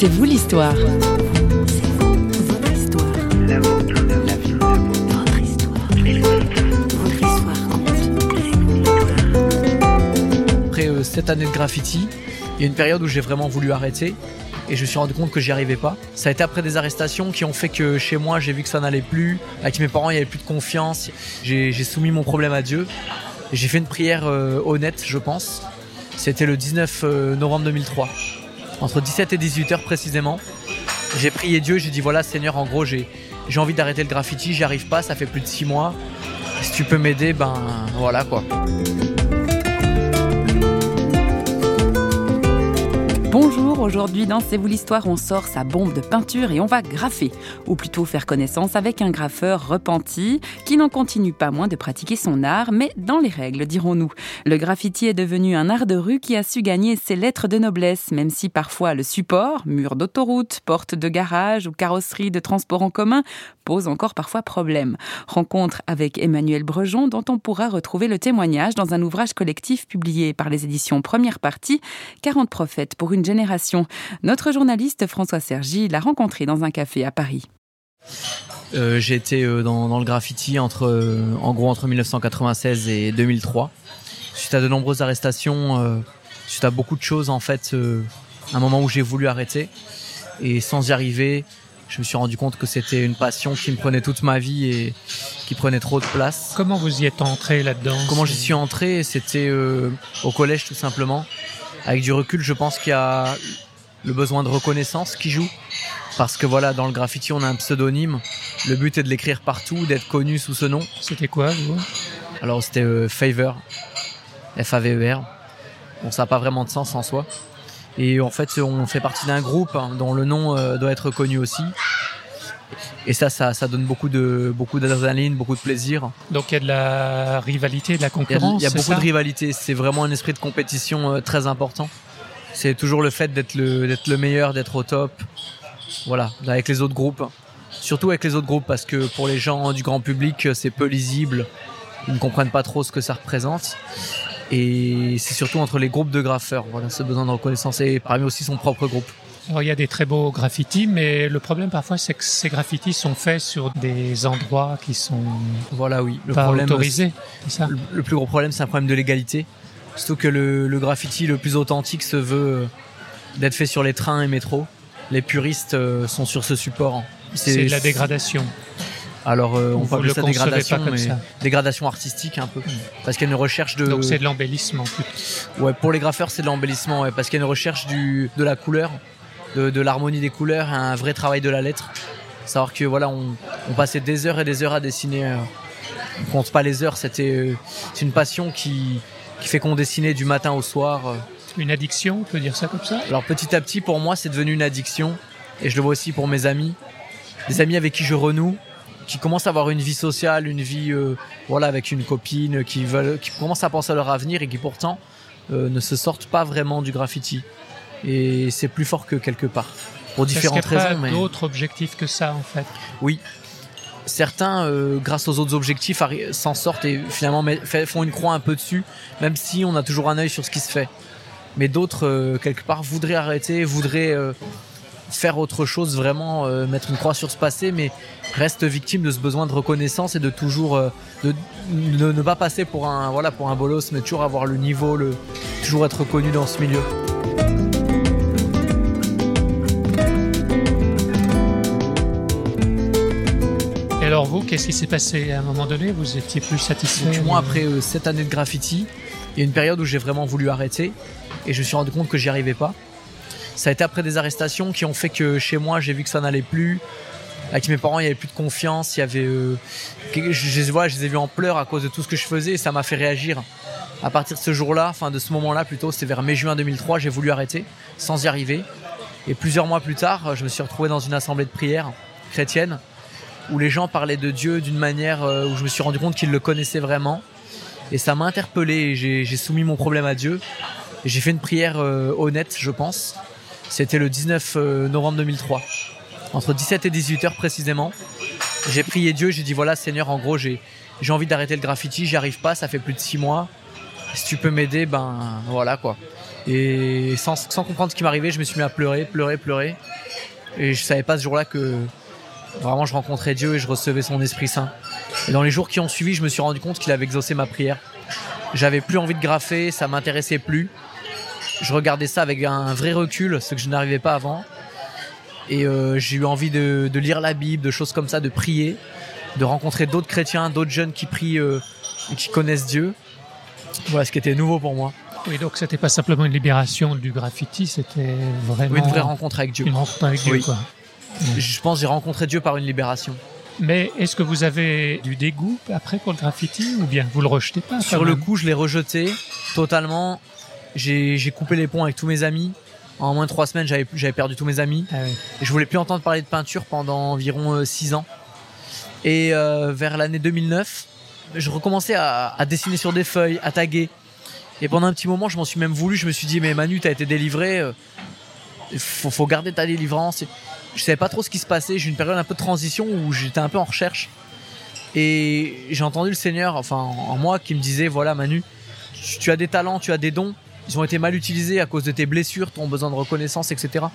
C'est vous l'histoire. Après euh, sept années de graffiti, il y a une période où j'ai vraiment voulu arrêter et je me suis rendu compte que j'y arrivais pas. Ça a été après des arrestations qui ont fait que chez moi j'ai vu que ça n'allait plus, avec mes parents il y avait plus de confiance. J'ai j'ai soumis mon problème à Dieu. J'ai fait une prière euh, honnête, je pense. C'était le 19 euh, novembre 2003, entre 17 et 18 heures précisément. J'ai prié Dieu, j'ai dit voilà Seigneur, en gros j'ai envie d'arrêter le graffiti, j'y arrive pas, ça fait plus de six mois. Si tu peux m'aider, ben voilà quoi. Bonjour, aujourd'hui dans C'est vous l'histoire, on sort sa bombe de peinture et on va graffer, ou plutôt faire connaissance avec un graffeur repenti qui n'en continue pas moins de pratiquer son art, mais dans les règles, dirons-nous. Le graffiti est devenu un art de rue qui a su gagner ses lettres de noblesse, même si parfois le support, mur d'autoroute, porte de garage ou carrosserie de transport en commun, pose encore parfois problème. Rencontre avec Emmanuel Brejon, dont on pourra retrouver le témoignage dans un ouvrage collectif publié par les éditions Première Partie, 40 prophètes pour une génération. Notre journaliste François Sergi l'a rencontré dans un café à Paris. Euh, j'ai été euh, dans, dans le graffiti entre, euh, en gros entre 1996 et 2003. Suite à de nombreuses arrestations, euh, suite à beaucoup de choses en fait, euh, un moment où j'ai voulu arrêter et sans y arriver, je me suis rendu compte que c'était une passion qui me prenait toute ma vie et qui prenait trop de place. Comment vous y êtes entré là-dedans? Comment j'y suis entré? C'était euh, au collège tout simplement. Avec du recul, je pense qu'il y a le besoin de reconnaissance qui joue. Parce que voilà, dans le graffiti, on a un pseudonyme. Le but est de l'écrire partout, d'être connu sous ce nom. C'était quoi, vous Alors c'était euh, Favor, F-A-V-E-R. Bon, ça n'a pas vraiment de sens en soi. Et en fait, on fait partie d'un groupe hein, dont le nom euh, doit être connu aussi. Et ça, ça, ça donne beaucoup de beaucoup d'adrénaline, beaucoup de plaisir. Donc il y a de la rivalité, de la Il y a, concurrence il y a beaucoup de rivalité. C'est vraiment un esprit de compétition euh, très important. C'est toujours le fait d'être le, d'être le meilleur, d'être au top. Voilà, avec les autres groupes. Surtout avec les autres groupes parce que pour les gens du grand public, euh, c'est peu lisible. Ils ne comprennent pas trop ce que ça représente. Et c'est surtout entre les groupes de graffeurs. Voilà, ce besoin de reconnaissance et parmi aussi son propre groupe. Alors il y a des très beaux graffitis, mais le problème parfois c'est que ces graffitis sont faits sur des endroits qui sont Voilà, oui. Le pas problème, autorisés. Ça le, plus gros problème, c'est un problème de légalité. Surtout que le, le graffiti le plus authentique se veut euh, d'être fait sur les trains et métros. Les puristes euh, sont sur ce support. C'est de la dégradation. Alors, euh, on parle de dégradation, mais ça. dégradation artistique un peu. Parce qu'il y a une recherche de. Donc c'est de l'embellissement. Ouais, pour les graffeurs, c'est de l'embellissement, ouais, parce qu'il y a une recherche du, de la couleur, de, de l'harmonie des couleurs, un vrai travail de la lettre. Savoir que voilà, on, on passait des heures et des heures à dessiner. euh, on compte pas les heures, c'était euh, c'est une passion qui, qui fait qu'on dessinait du matin au soir. euh. Une addiction, on peut dire ça comme ça? Alors petit à petit, pour moi, c'est devenu une addiction, et je le vois aussi pour mes amis, des amis avec qui je renoue, qui commencent à avoir une vie sociale, une vie, euh, voilà, avec une copine, qui veulent, qui commencent à penser à leur avenir et qui pourtant euh, ne se sortent pas vraiment du graffiti. Et c'est plus fort que quelque part, pour Est-ce qu'il différentes n'y a pas raisons. Mais d'autres objectifs que ça en fait oui, certains, euh, grâce aux autres objectifs, s'en sortent et finalement font une croix un peu dessus, même si on a toujours un œil sur ce qui se fait. Mais d'autres, euh, quelque part, voudraient arrêter, voudraient euh, faire autre chose, vraiment euh, mettre une croix sur ce passé, mais restent victimes de ce besoin de reconnaissance et de toujours euh, de, de ne pas passer pour un voilà pour un bolos, mais toujours avoir le niveau, le toujours être reconnu dans ce milieu. Vous, qu'est-ce qui s'est passé à un moment donné? Vous étiez plus satisfait? Donc, moi, après euh, sept années de graffiti, il y a une période où j'ai vraiment voulu arrêter et je me suis rendu compte que j'y arrivais pas. Ça a été après des arrestations qui ont fait que chez moi, j'ai vu que ça n'allait plus. Avec mes parents, il y avait plus de confiance. Il y euh, je, je, voilà, je les ai vus en pleurs à cause de tout ce que je faisais et ça m'a fait réagir. À partir de ce jour-là, enfin de ce moment-là plutôt, c'était vers mai-juin 2003, j'ai voulu arrêter sans y arriver. Et plusieurs mois plus tard, je me suis retrouvé dans une assemblée de prière chrétienne où les gens parlaient de Dieu d'une manière euh, où je me suis rendu compte qu'ils le connaissaient vraiment. Et ça m'a interpellé et j'ai soumis mon problème à Dieu. J'ai fait une prière euh, honnête, je pense. C'était le 19 euh, novembre 2003. Entre 17 et 18 heures précisément. J'ai prié Dieu, j'ai dit voilà Seigneur, en gros j'ai envie d'arrêter le graffiti, j'y arrive pas, ça fait plus de six mois. Si tu peux m'aider, ben voilà quoi. Et sans, sans comprendre ce qui m'arrivait, je me suis mis à pleurer, pleurer, pleurer. Et je savais pas ce jour-là que vraiment je rencontrais Dieu et je recevais son Esprit Saint. Et dans les jours qui ont suivi, je me suis rendu compte qu'il avait exaucé ma prière. J'avais plus envie de graffer, ça m'intéressait plus. Je regardais ça avec un vrai recul, ce que je n'arrivais pas avant. Et euh, j'ai eu envie de, de lire la Bible, de choses comme ça, de prier, de rencontrer d'autres chrétiens, d'autres jeunes qui prient euh, et qui connaissent Dieu. Voilà ce qui était nouveau pour moi. Oui, donc c'était pas simplement une libération du graffiti, c'était vraiment Une vraie rencontre avec Dieu. une rencontre avec Dieu. Oui. Quoi. Je pense j'ai rencontré Dieu par une libération. Mais est-ce que vous avez du dégoût après pour le graffiti ou bien vous le rejetez pas Sur le coup, je l'ai rejeté totalement. J'ai coupé les ponts avec tous mes amis. En moins de trois semaines, j'avais j'avais perdu tous mes amis. Ah oui. Et je voulais plus entendre parler de peinture pendant environ euh, six ans. Et euh, vers l'année 2009, je recommençais à, à dessiner sur des feuilles, à taguer. Et pendant un petit moment, je m'en suis même voulu. Je me suis dit, mais Manu, t'as été délivré. euh, faut, faut garder ta délivrance. Je savais pas trop ce qui se passait. J'ai eu une période un peu de transition où j'étais un peu en recherche. Et j'ai entendu le Seigneur, enfin en moi, qui me disait, voilà Manu, tu, tu as des talents, tu as des dons. Ils ont été mal utilisés à cause de tes blessures, ton besoin de reconnaissance, etc.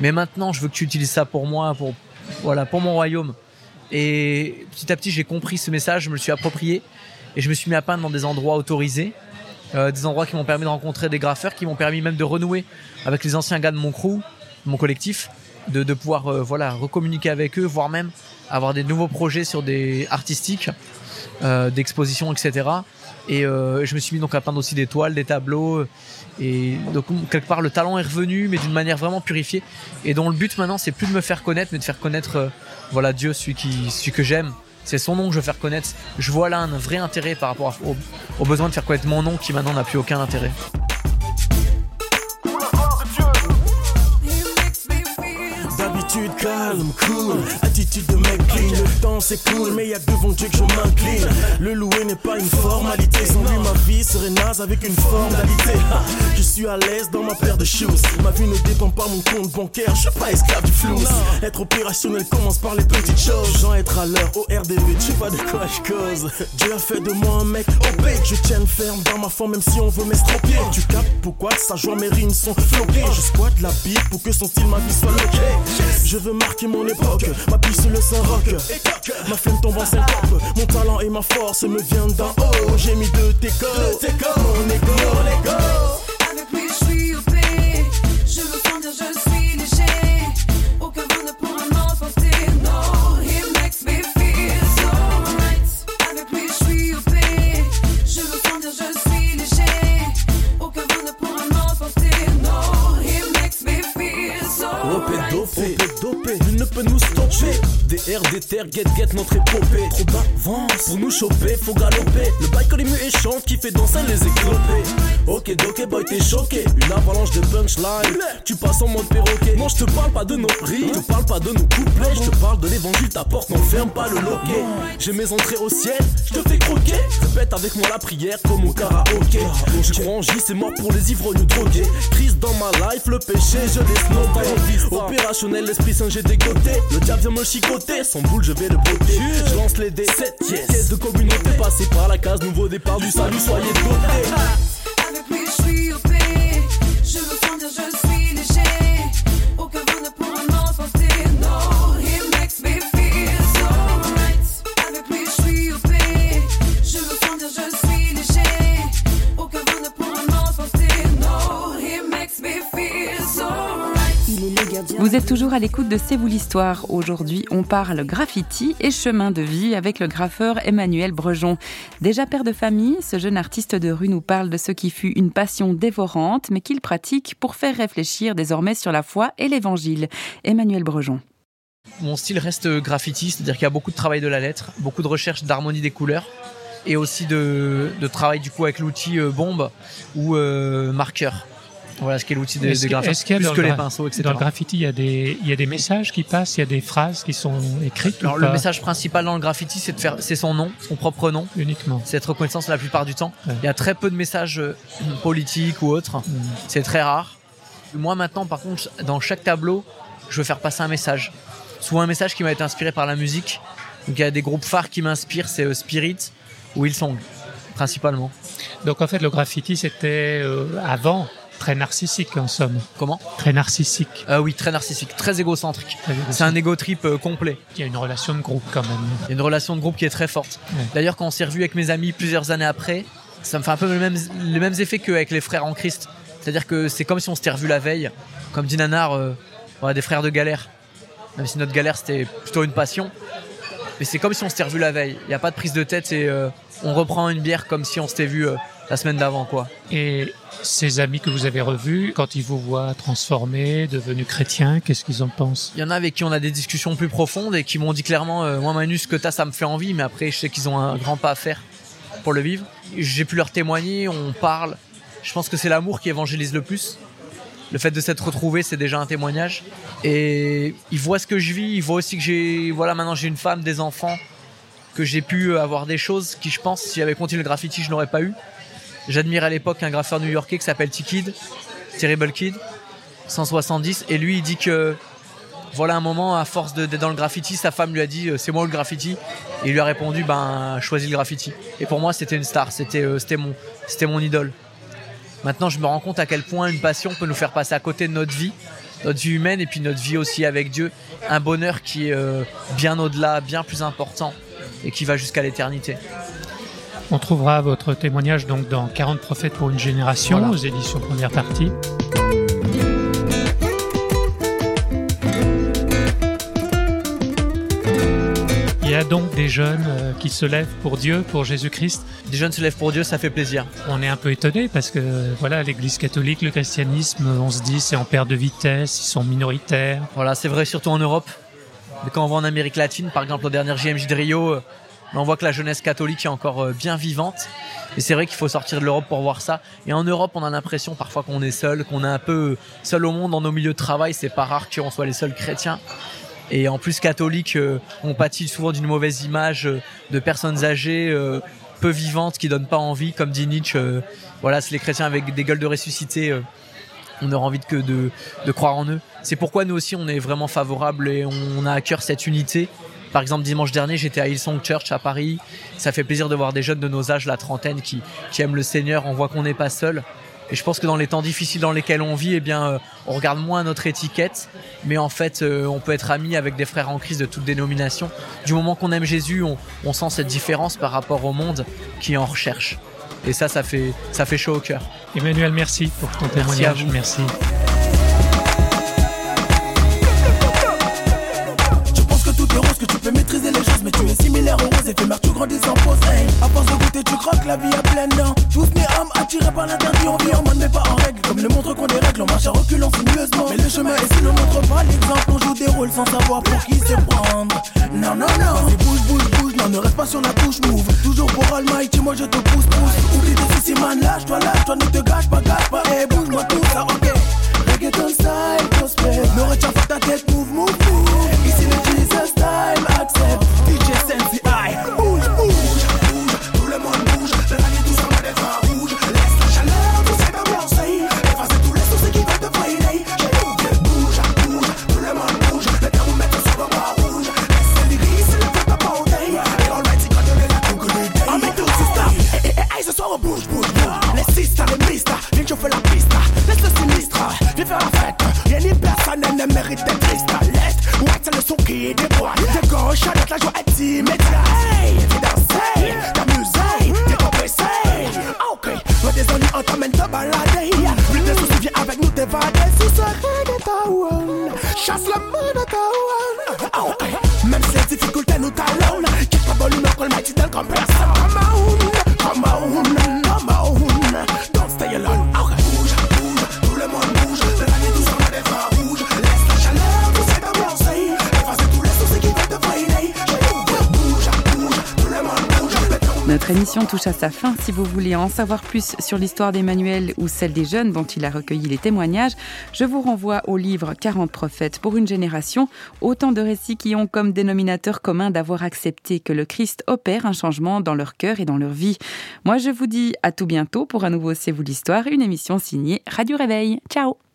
Mais maintenant, je veux que tu utilises ça pour moi, pour, voilà, pour mon royaume. Et petit à petit, j'ai compris ce message, je me le suis approprié et je me suis mis à peindre dans des endroits autorisés, euh, des endroits qui m'ont permis de rencontrer des graffeurs, qui m'ont permis même de renouer avec les anciens gars de mon crew, de mon collectif, de, pouvoir euh, voilà recommuniquer avec eux, voire même avoir des nouveaux projets sur des artistiques, euh, d'expositions, etc. Et euh, je me suis mis donc à peindre aussi des toiles, des tableaux. Et donc quelque part le talent est revenu, mais d'une manière vraiment purifiée. Et dont le but maintenant, c'est plus de me faire connaître, mais de faire connaître euh, voilà Dieu, celui que j'aime. C'est son nom que je veux faire connaître. Je vois là un vrai intérêt par rapport au besoin de faire connaître mon nom qui maintenant n'a plus aucun intérêt. D'habitude calme, cool, attitude de mec clean. Le temps cool, mais y a devant Dieu que je m'incline. Le louer n'est pas une formalité. Sans lui, ma vie serait naze avec une formalité. Je suis à l'aise dans ma paire de shoes. Ma vie ne dépend pas mon compte bancaire. Je suis pas esclave du flou. Être opérationnel commence par les petites choses. Genre être à l'heure au RDV, tu sais pas de quoi je cause. Dieu a fait de moi un mec OP. Je tiens ferme dans ma forme, même si on veut m'estropier. Tu captes pourquoi sa joie, mes rimes sont floquées. Je squatte la bite pour que son style, ma vie soit loquée. Je veux marquer mon époque, ma puce le saint rock. Ma flemme tombe en syncope, mon talent et ma force me viennent d'en haut. J'ai mis de tes codes, mon égo, mon égo. Peut nous stopper. DR, déter, get, get notre épopée. Trop d'avance, pour nous choper, faut galoper. Le bail les muets chantent, qui fait danser les éclopés. Ok, doké, boy, t'es choqué. Une avalanche de punchline, tu passes en mode perroquet. Non, je te parle pas de nos prix, je te parle pas de nos couplets. Je te parle de l'évangile, ta porte, non, ferme pas le loquet. J'ai mes entrées au ciel, je te fais croquer. Répète avec moi la prière comme au karaoké. Je crois en J, c'est mort pour les ivrognes drogués. Crise dans ma life, le péché, je laisse noter. Opérationnel, l'esprit saint, j'ai dégoté. Le diable vient me chicoter, sans boule, je vais le botter. Je lance les dés, 7 yes. Caisse de communauté, passez par la case, nouveau départ du salut, soyez dotés. Vous êtes toujours à l'écoute de C'est vous l'histoire. Aujourd'hui, on parle graffiti et chemin de vie avec le graffeur Emmanuel Brejon. Déjà père de famille, ce jeune artiste de rue nous parle de ce qui fut une passion dévorante, mais qu'il pratique pour faire réfléchir désormais sur la foi et l'évangile. Emmanuel Brejon. Mon style reste graffiti, c'est-à-dire qu'il y a beaucoup de travail de la lettre, beaucoup de recherche d'harmonie des couleurs et aussi de, travail du coup avec l'outil euh, bombe ou euh, marqueur. Voilà ce qu'est l'outil est-ce qu'il y a plus dans que le les pinceaux, etc. Dans le graffiti, il y, a des, il y a des messages qui passent, il y a des phrases qui sont écrites Alors le message principal dans le graffiti, c'est de faire, c'est son nom, son propre nom, uniquement. c'est être reconnaissance la plupart du temps. Ouais. Il y a très peu de messages euh, politiques ou autres, Mm. c'est très rare. Moi maintenant, par contre, dans chaque tableau, je veux faire passer un message. Soit un message qui m'a été inspiré par la musique. Donc il y a des groupes phares qui m'inspirent, c'est euh, Spirit ou Hillsong, principalement. Donc en fait, le graffiti, c'était euh, avant, très narcissique en somme. Comment Très narcissique. Euh, Oui, très narcissique, très égocentrique. C'est un égo trip euh, complet. Il y a une relation de groupe quand même. Il y a une relation de groupe qui est très forte. Ouais. D'ailleurs, quand on s'est revu avec mes amis plusieurs années après, ça me fait un peu les mêmes, les mêmes effets qu'avec les frères en Christ. C'est-à-dire que c'est comme si on s'était revu la veille, comme dit Nanar, euh, voilà, des frères de galère. Même si notre galère c'était plutôt une passion. Mais c'est comme si on s'était revu la veille. Il n'y a pas de prise de tête et euh, on reprend une bière comme si on s'était vu la semaine d'avant, quoi. Et ces amis que vous avez revus, quand ils vous voient transformés, devenus chrétiens, qu'est-ce qu'ils en pensent Il y en a avec qui on a des discussions plus profondes et qui m'ont dit clairement, euh, moi Manu, ce que t'as, ça me fait envie, mais après, je sais qu'ils ont un grand pas à faire pour le vivre. J'ai pu leur témoigner, on parle. Je pense que c'est l'amour qui évangélise le plus. Le fait de s'être retrouvé, c'est déjà un témoignage. Et ils voient ce que je vis, ils voient aussi que j'ai, voilà, maintenant j'ai une femme, des enfants, que j'ai pu avoir des choses qui, je pense, si j'avais continué le graffiti, je n'aurais pas eu. J'admirais à l'époque un graffeur new-yorkais qui s'appelle T-Kid, Terrible Kid, 170, et lui, il dit que voilà un moment, à force d'être dans le graffiti, sa femme lui a dit euh, c'est moi le graffiti, et il lui a répondu ben choisis le graffiti. Et pour moi, c'était une star, c'était euh, mon mon idole. Maintenant, je me rends compte à quel point une passion peut nous faire passer à côté de notre vie, notre vie humaine, et puis notre vie aussi avec Dieu, un bonheur qui est euh, bien au-delà, bien plus important, et qui va jusqu'à l'éternité. On trouvera votre témoignage donc dans 40 prophètes pour une génération Voilà. aux éditions première partie. Il y a donc des jeunes euh, qui se lèvent pour Dieu, pour Jésus-Christ. Des jeunes se lèvent pour Dieu, ça fait plaisir. On est un peu étonné parce que voilà, l'Église catholique, le christianisme, on se dit c'est en perte de vitesse, ils sont minoritaires. Voilà, c'est vrai surtout en Europe. Mais quand on va en Amérique latine, par exemple au dernier JMJ de Rio, on voit que la jeunesse catholique est encore euh, bien vivante. Et c'est vrai qu'il faut sortir de l'Europe pour voir ça. Et en Europe, on a l'impression parfois qu'on est seul, qu'on est un peu seul au monde dans nos milieux de travail. C'est pas rare qu'on soit les seuls chrétiens. Et en plus, catholiques, euh, on pâtit souvent d'une mauvaise image euh, de personnes âgées, peu vivantes, qui donnent pas envie, comme dit Nietzsche. voilà, c'est les chrétiens avec des gueules de ressuscité. on aura envie de, que de, de croire en eux. C'est pourquoi nous aussi, on est vraiment favorable et on a à cœur cette unité. Par exemple, dimanche dernier, j'étais à Hillsong Church à Paris. Ça fait plaisir de voir des jeunes de nos âges, la trentaine, qui, qui aiment le Seigneur. On voit qu'on n'est pas seul. Et je pense que dans les temps difficiles dans lesquels on vit, eh bien, euh, on regarde moins notre étiquette, mais en fait, euh, on peut être amis avec des frères en crise de toute dénomination. Du moment qu'on aime Jésus, on, on sent cette différence par rapport au monde qui en recherche. Et ça, ça fait, ça fait chaud au cœur. Emmanuel, merci pour ton Merci à témoignage. vous. Merci. Roses éphémères, tu grandis sans pause. Hey, à force de goûter, tu croques la vie à plein dents. Tous mes âmes attirés par l'interdit, on vit en mode mais pas en règle. Comme le montre qu'on dérègle, on marche à reculons sinueusement. Mais le chemin est si l'on montre pas l'exemple, on joue des rôles sans savoir pour qui se prendre. Non, non, non, bouge, bouge, bouge, non, ne reste pas sur la touche, move. Toujours pour Almighty, moi je te pousse, pousse. Oublie tes soucis, man, lâche-toi, lâche-toi, ne te gâche pas, gâche pas. Hey, bouge-moi tout ça, touche à sa fin. Si vous voulez en savoir plus sur l'histoire d'Emmanuel ou celle des jeunes dont il a recueilli les témoignages, je vous renvoie au livre 40 prophètes pour une génération, autant de récits qui ont comme dénominateur commun d'avoir accepté que le Christ opère un changement dans leur cœur et dans leur vie. Moi, je vous dis à tout bientôt pour un nouveau C'est vous l'histoire, une émission signée Radio Réveil. Ciao